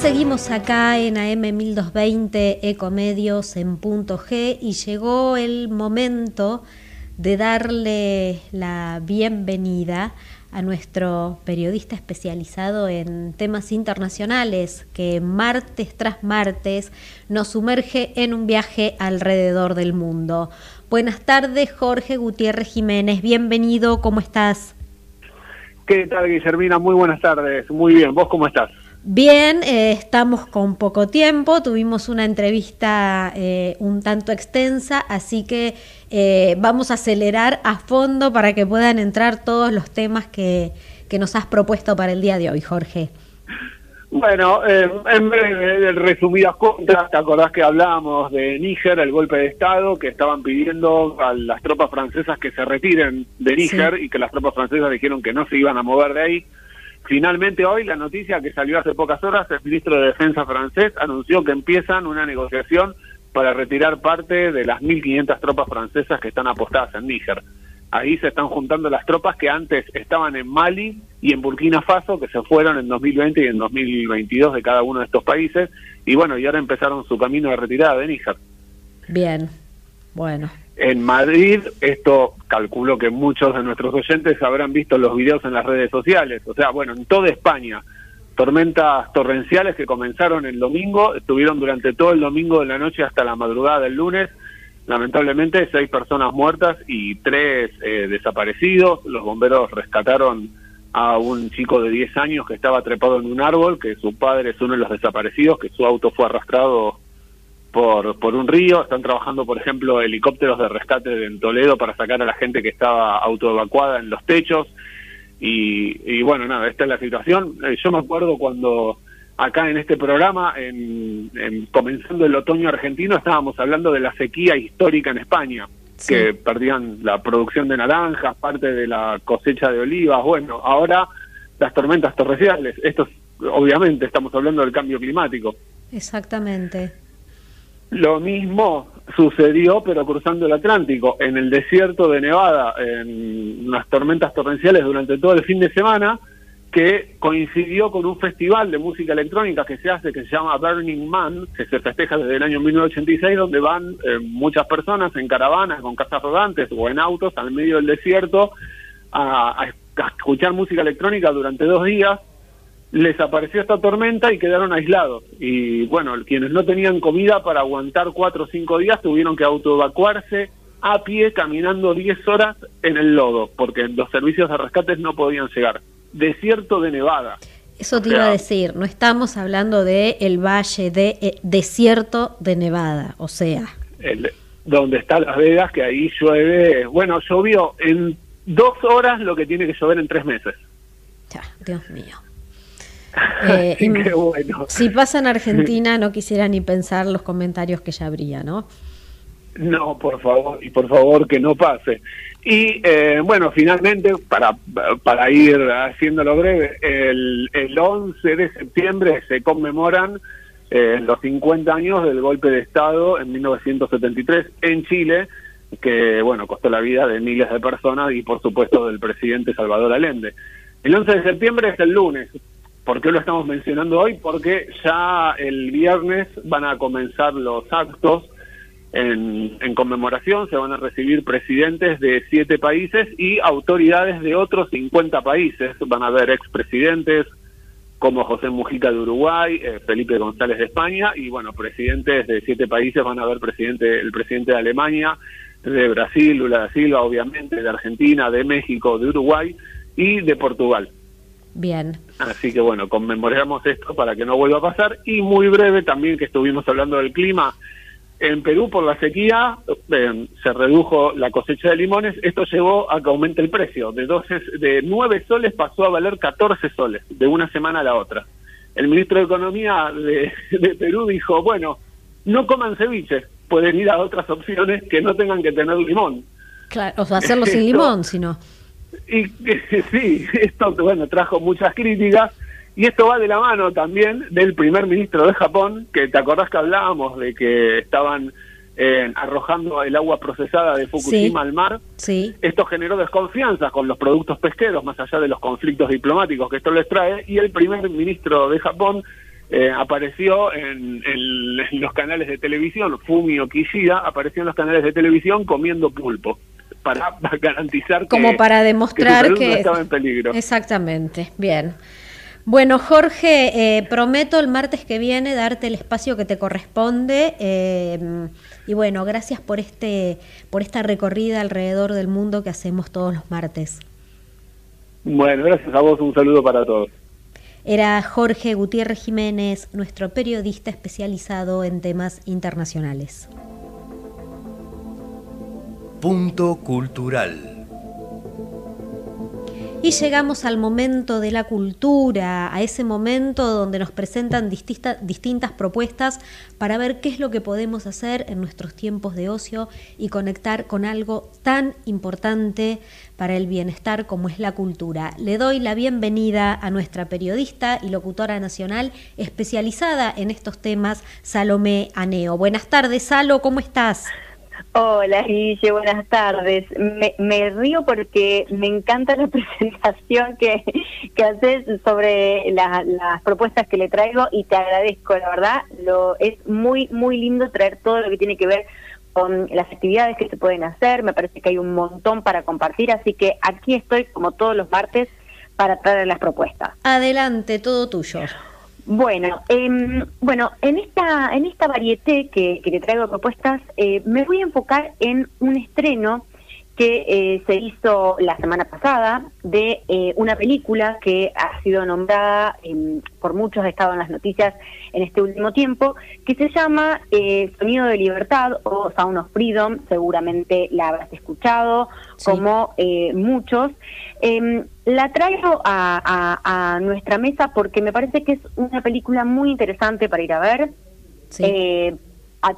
Seguimos acá en AM1220 Ecomedios en punto G y llegó el momento de darle la bienvenida a nuestro periodista especializado en temas internacionales que martes tras martes nos sumerge en un viaje alrededor del mundo. Buenas tardes, Jorge Gutiérrez Jiménez. Bienvenido, ¿cómo estás? ¿Qué tal, Guillermina? Muy buenas tardes. Muy bien, ¿vos cómo estás? Bien, eh, estamos con poco tiempo, tuvimos una entrevista eh, un tanto extensa, así que eh, vamos a acelerar a fondo para que puedan entrar todos los temas que, que nos has propuesto para el día de hoy, Jorge. Bueno, en breve, resumidas cuentas, ¿te acordás que hablábamos de Níger, el golpe de Estado, que estaban pidiendo a las tropas francesas que se retiren de Níger y que las tropas francesas dijeron que no se iban a mover de ahí? Finalmente hoy la noticia que salió hace pocas horas, el ministro de Defensa francés anunció que empiezan una negociación para retirar parte de las 1.500 tropas francesas que están apostadas en Níger. Ahí se están juntando las tropas que antes estaban en Mali y en Burkina Faso, que se fueron en 2020 y en 2022 de cada uno de estos países, y bueno, y ahora empezaron su camino de retirada de Níger. Bien, bueno. En Madrid, esto calculo que muchos de nuestros oyentes habrán visto los videos en las redes sociales, o sea, bueno, en toda España, tormentas torrenciales que comenzaron el domingo, estuvieron durante todo el domingo de la noche hasta la madrugada del lunes, lamentablemente seis personas muertas y tres eh, desaparecidos, los bomberos rescataron a un chico de 10 años que estaba trepado en un árbol, que su padre es uno de los desaparecidos, que su auto fue arrastrado por, por un río, están trabajando, por ejemplo, helicópteros de rescate en Toledo para sacar a la gente que estaba autoevacuada en los techos. Y, bueno, nada, esta es la situación. Eh, yo me acuerdo cuando acá en este programa, en, comenzando el otoño argentino, estábamos hablando de la sequía histórica en España, que perdían la producción de naranjas, parte de la cosecha de olivas. Bueno, ahora las tormentas torrenciales. Esto, obviamente, estamos hablando del cambio climático. Exactamente. Lo mismo sucedió, pero cruzando el Atlántico, en el desierto de Nevada, en unas tormentas torrenciales durante todo el fin de semana, que coincidió con un festival de música electrónica que se hace, que se llama Burning Man, que se festeja desde el año 1986, donde van eh, muchas personas en caravanas, con casas rodantes o en autos al medio del desierto a escuchar música electrónica durante dos días les apareció esta tormenta y quedaron aislados. Y bueno, quienes no tenían comida para aguantar cuatro o cinco días tuvieron que autoevacuarse a pie caminando 10 horas en el lodo, porque los servicios de rescate no podían llegar. Desierto de Nevada. Eso te iba a decir, no estamos hablando de el valle de eh, desierto de Nevada, o sea. El, donde está Las Vegas, que ahí llueve, bueno, llovió en dos horas lo que tiene que llover en tres meses. Ya, Dios mío. Eh, si pasa en Argentina, no quisiera ni pensar los comentarios que ya habría, ¿no? No, por favor, y por favor que no pase. Y eh, bueno, finalmente, para, para ir haciéndolo breve, el, el 11 de septiembre se conmemoran eh, los 50 años del golpe de Estado en 1973 en Chile, que bueno, costó la vida de miles de personas y por supuesto del presidente Salvador Allende. El 11 de septiembre es el lunes, ¿Por qué lo estamos mencionando hoy? Porque ya el viernes van a comenzar los actos en, conmemoración, se van a recibir presidentes de siete países y autoridades de otros 50 países. Van a haber expresidentes como José Mujica de Uruguay, eh, Felipe González de España y bueno, presidentes de siete países, van a haber presidente, el presidente de Alemania, de Brasil, Lula da Silva, obviamente, de Argentina, de México, de Uruguay y de Portugal. Bien. Así que bueno, conmemoramos esto para que no vuelva a pasar. Y muy breve también que estuvimos hablando del clima. En Perú, por la sequía, eh, se redujo la cosecha de limones. Esto llevó a que aumente el precio. De, 12, de 9 soles pasó a valer 14 soles, de una semana a la otra. El ministro de Economía de, Perú dijo, bueno, no coman ceviche, pueden ir a otras opciones que no tengan que tener limón. Claro, o sea, hacerlo sin limón, sino... Y sí, esto bueno trajo muchas críticas y esto va de la mano también del primer ministro de Japón, que te acordás que hablábamos de que estaban eh, arrojando el agua procesada de Fukushima al mar. Sí. Esto generó desconfianza con los productos pesqueros, más allá de los conflictos diplomáticos que esto les trae, y el primer ministro de Japón eh, apareció en, en, los canales de televisión, Fumio Kishida apareció en los canales de televisión comiendo pulpo para garantizar como para demostrar que, estaba en peligro. Exactamente, bien. Bueno, Jorge, eh, prometo el martes que viene darte el espacio que te corresponde eh, y bueno, gracias por este por esta recorrida alrededor del mundo que hacemos todos los martes. Bueno, gracias a vos, un saludo para todos. Era Jorge Gutiérrez Jiménez, nuestro periodista especializado en temas internacionales. Punto cultural. Y llegamos al momento de la cultura, a ese momento donde nos presentan distintas propuestas para ver qué es lo que podemos hacer en nuestros tiempos de ocio y conectar con algo tan importante para el bienestar como es la cultura. Le doy la bienvenida a nuestra periodista y locutora nacional especializada en estos temas, Salomé Aneo. Buenas tardes, Salo, ¿cómo estás? Hola Guille, buenas tardes. Me, río porque me encanta la presentación que, que haces sobre las propuestas que le traigo y te agradezco, la verdad. Lo, es muy, muy lindo traer todo lo que tiene que ver con las actividades que se pueden hacer. Me parece que hay un montón para compartir, así que aquí estoy como todos los martes para traer las propuestas. Adelante, todo tuyo. Bueno, eh, bueno, en esta en esta varieté que, que te traigo propuestas, eh, me voy a enfocar en un estreno que eh, se hizo la semana pasada de eh, una película que ha sido nombrada por muchos, ha estado en las noticias en este último tiempo, que se llama eh, Sonido de Libertad o Sound of Freedom, seguramente la habrás escuchado, como muchos. Em, la traigo a, nuestra mesa porque me parece que es una película muy interesante para ir a ver. Sí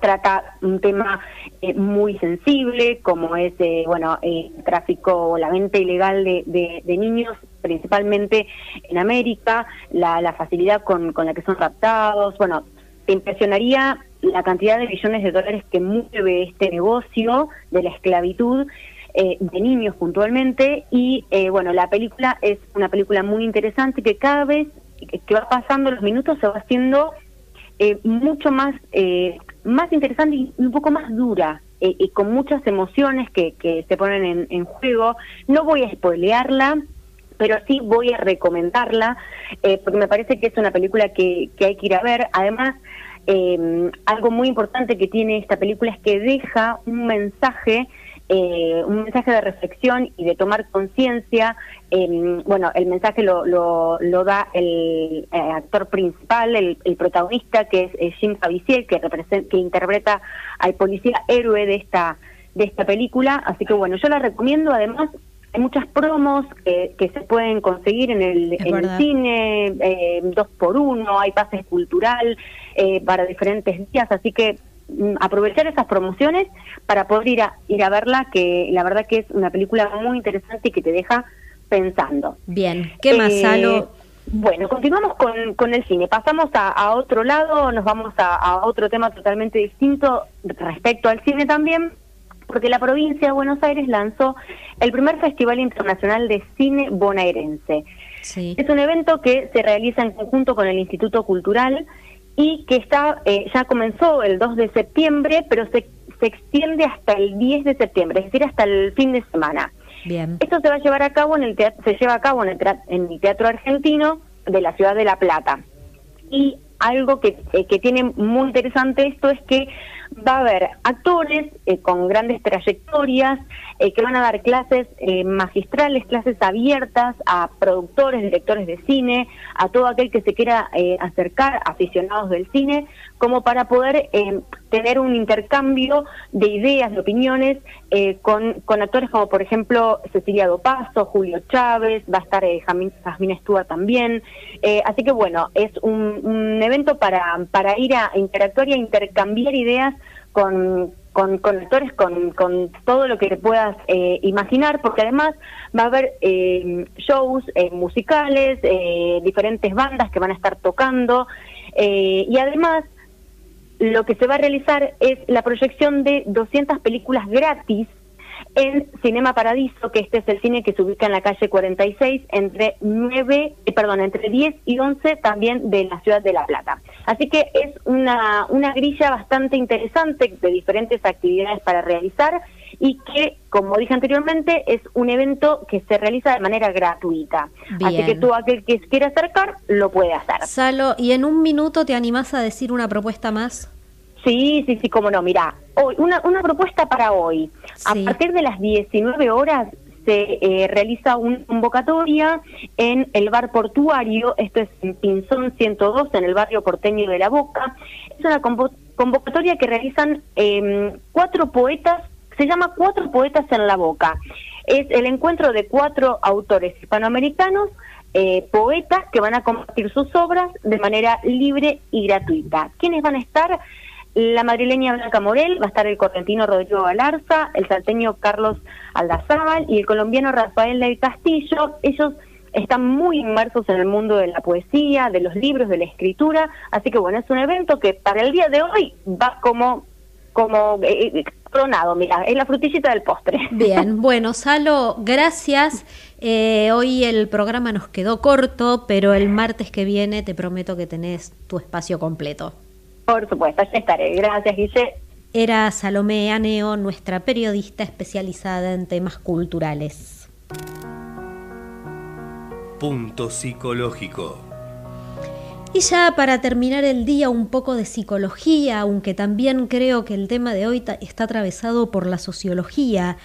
trata un tema eh, muy sensible como es eh, bueno el eh, tráfico o la venta ilegal de, de, niños principalmente en América la, la facilidad con, con, la que son raptados. Bueno te impresionaría la cantidad de billones de dólares que mueve este negocio de la esclavitud de niños puntualmente. Y bueno la película es una película muy interesante que cada vez que va pasando los minutos se va haciendo mucho más más interesante y un poco más dura eh, y con muchas emociones que, que se ponen en, juego. No voy a spoilearla, pero sí voy a recomendarla eh, porque me parece que es una película que, que hay que ir a ver. Además, eh, algo muy importante que tiene esta película es que deja un mensaje eh, un mensaje de reflexión y de tomar conciencia. Em, bueno, el mensaje lo, lo, da el, eh, actor principal, el, protagonista, que es Jim Caviezel, que, que interpreta al policía héroe de esta, de esta película. Así que bueno, yo la recomiendo. Además, hay muchas promos que, que se pueden conseguir en el, en el cine, eh, dos por uno, hay pases cultural para diferentes días, así que aprovechar esas promociones para poder ir a, ir a verla, que la verdad que es una película muy interesante y que te deja pensando. Bien, ¿qué más, eh, Bueno, continuamos con, con el cine. Pasamos a, otro lado, nos vamos a, otro tema totalmente distinto respecto al cine también, porque la provincia de Buenos Aires lanzó el primer Festival Internacional de Cine Bonaerense. Es un evento que se realiza en conjunto con el Instituto Cultural y que está eh, ya comenzó el 2 de septiembre, pero se, se extiende hasta el 10 de septiembre, es decir, hasta el fin de semana. Bien. Esto se va a llevar a cabo en el teatro, se lleva a cabo en el, en el Teatro Argentino de la ciudad de La Plata. Y algo que, eh, que tiene muy interesante esto es que va a haber actores eh, con grandes trayectorias eh, que van a dar clases eh, magistrales, clases abiertas a productores, directores de cine, a todo aquel que se quiera acercar, aficionados del cine, como para poder tener un intercambio de ideas, de opiniones con, con actores como por ejemplo Cecilia Dopazo, Julio Chávez, va a estar Jasmine Stewart también. así que bueno, es un, un evento para, para ir a interactuar y a intercambiar ideas con, con, actores, con, con, todo lo que te puedas eh, imaginar, porque además va a haber eh, shows eh, musicales, diferentes bandas que van a estar tocando, y además lo que se va a realizar es la proyección de 200 películas gratis en Cinema Paradiso, que este es el cine que se ubica en la calle 46, entre 9, eh, perdón, entre 10 y 11 también de la ciudad de La Plata. Así que es una, una grilla bastante interesante de diferentes actividades para realizar y que, como dije anteriormente, es un evento que se realiza de manera gratuita. Así que tú, aquel que quiera acercar, lo puede hacer. Salo, ¿y en un minuto te animás a decir una propuesta más? Sí, sí, sí, cómo no. Mira, hoy una, una propuesta para hoy. A partir de las 19 horas se eh, realiza una convocatoria en el bar portuario, esto es en Pinzón 102, en el barrio porteño de La Boca. Es una convocatoria que realizan eh, cuatro poetas, se llama Cuatro Poetas en la Boca. Es el encuentro de cuatro autores hispanoamericanos eh, poetas que van a compartir sus obras de manera libre y gratuita. ¿Quiénes van a estar? La madrileña Blanca Morel, va a estar el correntino Rodrigo Galarza, el salteño Carlos Aldazábal y el colombiano Rafael del Castillo. Ellos están muy inmersos en el mundo de la poesía, de los libros, de la escritura, así que bueno, es un evento que para el día de hoy va como como eh, tronado, mira, es la frutillita del postre. Bien, bueno, Salo, gracias. Eh, hoy el programa nos quedó corto, pero el martes que viene te prometo que tenés tu espacio completo. Por supuesto, ya estaré. Gracias, Guille. Era Salomé Aneo, nuestra periodista especializada en temas culturales. Punto psicológico. Y ya para terminar el día un poco de psicología, aunque también creo que el tema de hoy está atravesado por la sociología.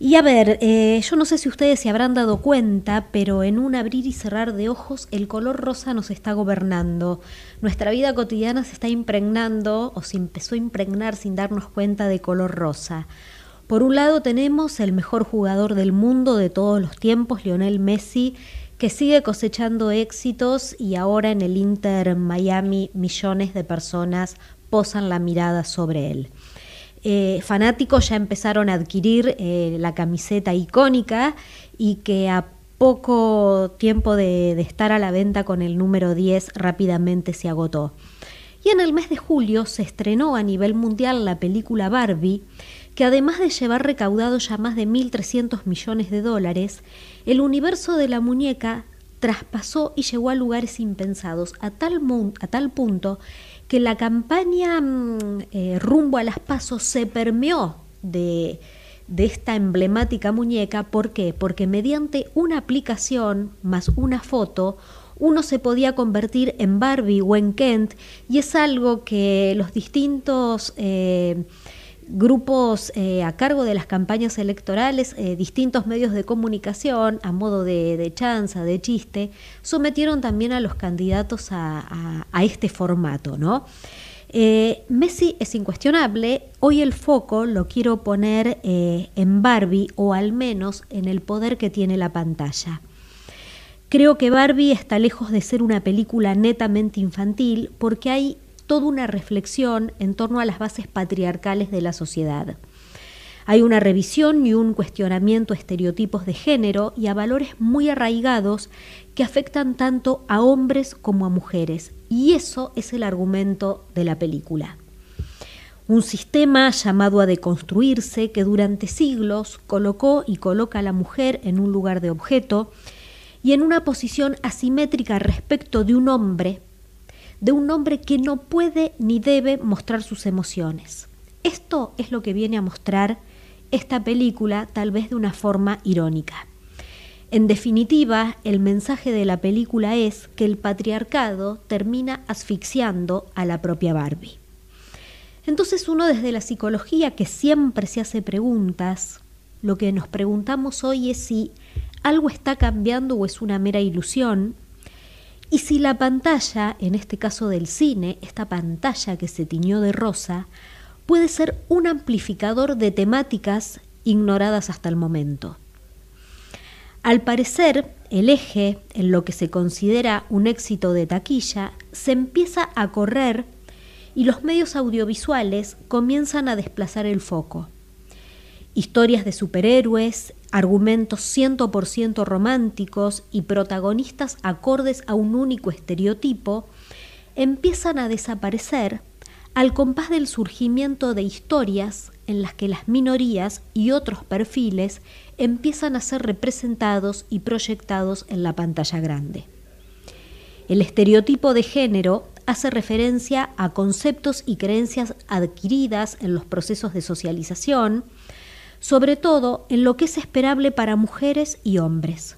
Y a ver, eh, yo no sé si ustedes se habrán dado cuenta, pero en un abrir y cerrar de ojos el color rosa nos está gobernando. Nuestra vida cotidiana se está impregnando o se empezó a impregnar sin darnos cuenta de color rosa. Por un lado tenemos el mejor jugador del mundo de todos los tiempos, Lionel Messi, que sigue cosechando éxitos y ahora en el Inter Miami millones de personas posan la mirada sobre él. Eh, fanáticos ya empezaron a adquirir eh, la camiseta icónica y que a poco tiempo de, estar a la venta con el número 10 rápidamente se agotó. Y en el mes de julio se estrenó a nivel mundial la película Barbie, que además de llevar recaudado ya más de 1.300 millones de dólares, el universo de la muñeca traspasó y llegó a lugares impensados, a tal, a tal punto que la campaña mm, eh, rumbo a las pasos se permeó de, de esta emblemática muñeca. ¿Por qué? Porque mediante una aplicación más una foto, uno se podía convertir en Barbie o en Kent y es algo que los distintos eh, grupos eh, a cargo de las campañas electorales, eh, distintos medios de comunicación, a modo de, chanza, de chiste, sometieron también a los candidatos a, este formato, ¿no? Eh, Messi es incuestionable, hoy el foco lo quiero poner en Barbie o al menos en el poder que tiene la pantalla. Creo que Barbie está lejos de ser una película netamente infantil porque hay toda una reflexión en torno a las bases patriarcales de la sociedad. Hay una revisión y un cuestionamiento a estereotipos de género y a valores muy arraigados que afectan tanto a hombres como a mujeres. Y eso es el argumento de la película. Un sistema llamado a deconstruirse que durante siglos colocó y coloca a la mujer en un lugar de objeto y en una posición asimétrica respecto de un hombre de un hombre que no puede ni debe mostrar sus emociones. Esto es lo que viene a mostrar esta película, tal vez de una forma irónica. En definitiva, el mensaje de la película es que el patriarcado termina asfixiando a la propia Barbie. Entonces uno desde la psicología que siempre se hace preguntas, lo que nos preguntamos hoy es si algo está cambiando o es una mera ilusión, y si la pantalla, en este caso del cine, esta pantalla que se tiñó de rosa, puede ser un amplificador de temáticas ignoradas hasta el momento. Al parecer, el eje en lo que se considera un éxito de taquilla se empieza a correr y los medios audiovisuales comienzan a desplazar el foco. Historias de superhéroes, argumentos 100% románticos y protagonistas acordes a un único estereotipo, empiezan a desaparecer al compás del surgimiento de historias en las que las minorías y otros perfiles empiezan a ser representados y proyectados en la pantalla grande. El estereotipo de género hace referencia a conceptos y creencias adquiridas en los procesos de socialización, sobre todo en lo que es esperable para mujeres y hombres.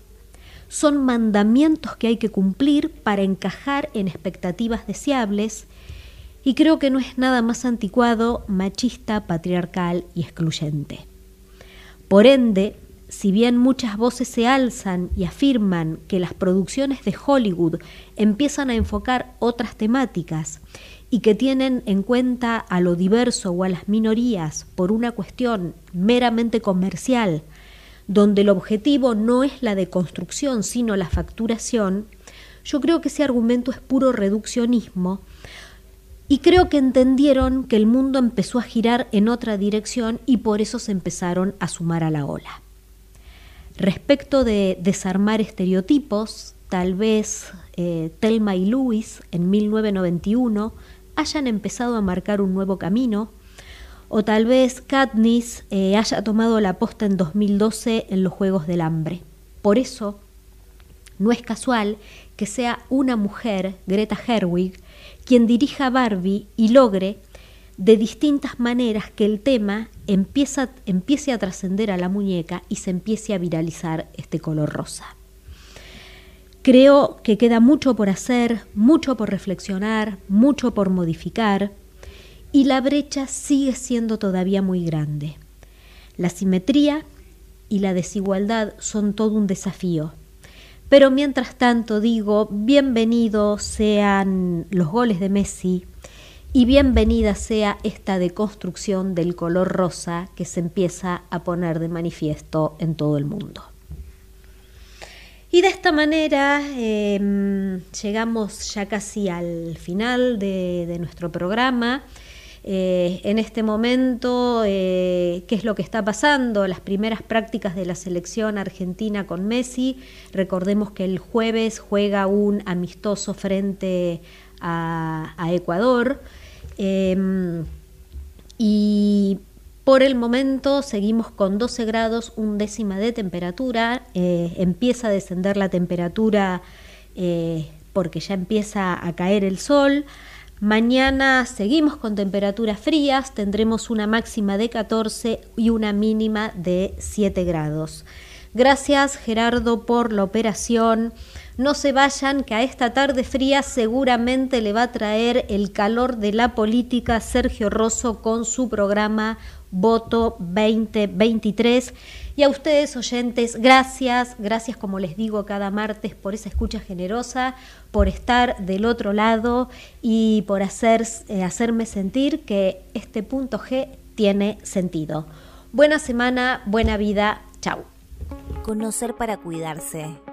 Son mandamientos que hay que cumplir para encajar en expectativas deseables y creo que no es nada más anticuado, machista, patriarcal y excluyente. Por ende, si bien muchas voces se alzan y afirman que las producciones de Hollywood empiezan a enfocar otras temáticas y que tienen en cuenta a lo diverso o a las minorías por una cuestión meramente comercial, donde el objetivo no es la deconstrucción, sino la facturación, yo creo que ese argumento es puro reduccionismo y creo que entendieron que el mundo empezó a girar en otra dirección y por eso se empezaron a sumar a la ola. Respecto de desarmar estereotipos, tal vez eh, y Lewis en 1991 hayan empezado a marcar un nuevo camino, o tal vez Katniss eh, haya tomado la posta en 2012 en los Juegos del Hambre. Por eso, no es casual que sea una mujer, Greta Herwig, quien dirija Barbie y logre de distintas maneras que el tema empieza, empiece a trascender a la muñeca y se empiece a viralizar este color rosa. Creo que queda mucho por hacer, mucho por reflexionar, mucho por modificar, y la brecha sigue siendo todavía muy grande. La simetría y la desigualdad son todo un desafío. Pero mientras tanto digo, bienvenidos sean los goles de Messi y bienvenida sea esta deconstrucción del color rosa que se empieza a poner de manifiesto en todo el mundo. Y de esta manera em, llegamos ya casi al final de nuestro programa. Eh, en este momento eh, qué es lo que está pasando, las primeras prácticas de la selección argentina con Messi. Recordemos que el jueves juega un amistoso frente a, Ecuador. Em, y por el momento seguimos con 12 grados, un décima de temperatura. Eh, empieza a descender la temperatura porque ya empieza a caer el sol. Mañana seguimos con temperaturas frías, tendremos una máxima de 14 y una mínima de 7 grados. Gracias Gerardo por la operación. No se vayan, que a esta tarde fría seguramente le va a traer el calor de la política Sergio Rosso con su programa Voto 2023 y a ustedes oyentes, gracias, gracias como les digo cada martes por esa escucha generosa, por estar del otro lado y por hacer, eh, hacerme sentir que este punto G tiene sentido. Buena semana, buena vida, chao. Conocer para cuidarse.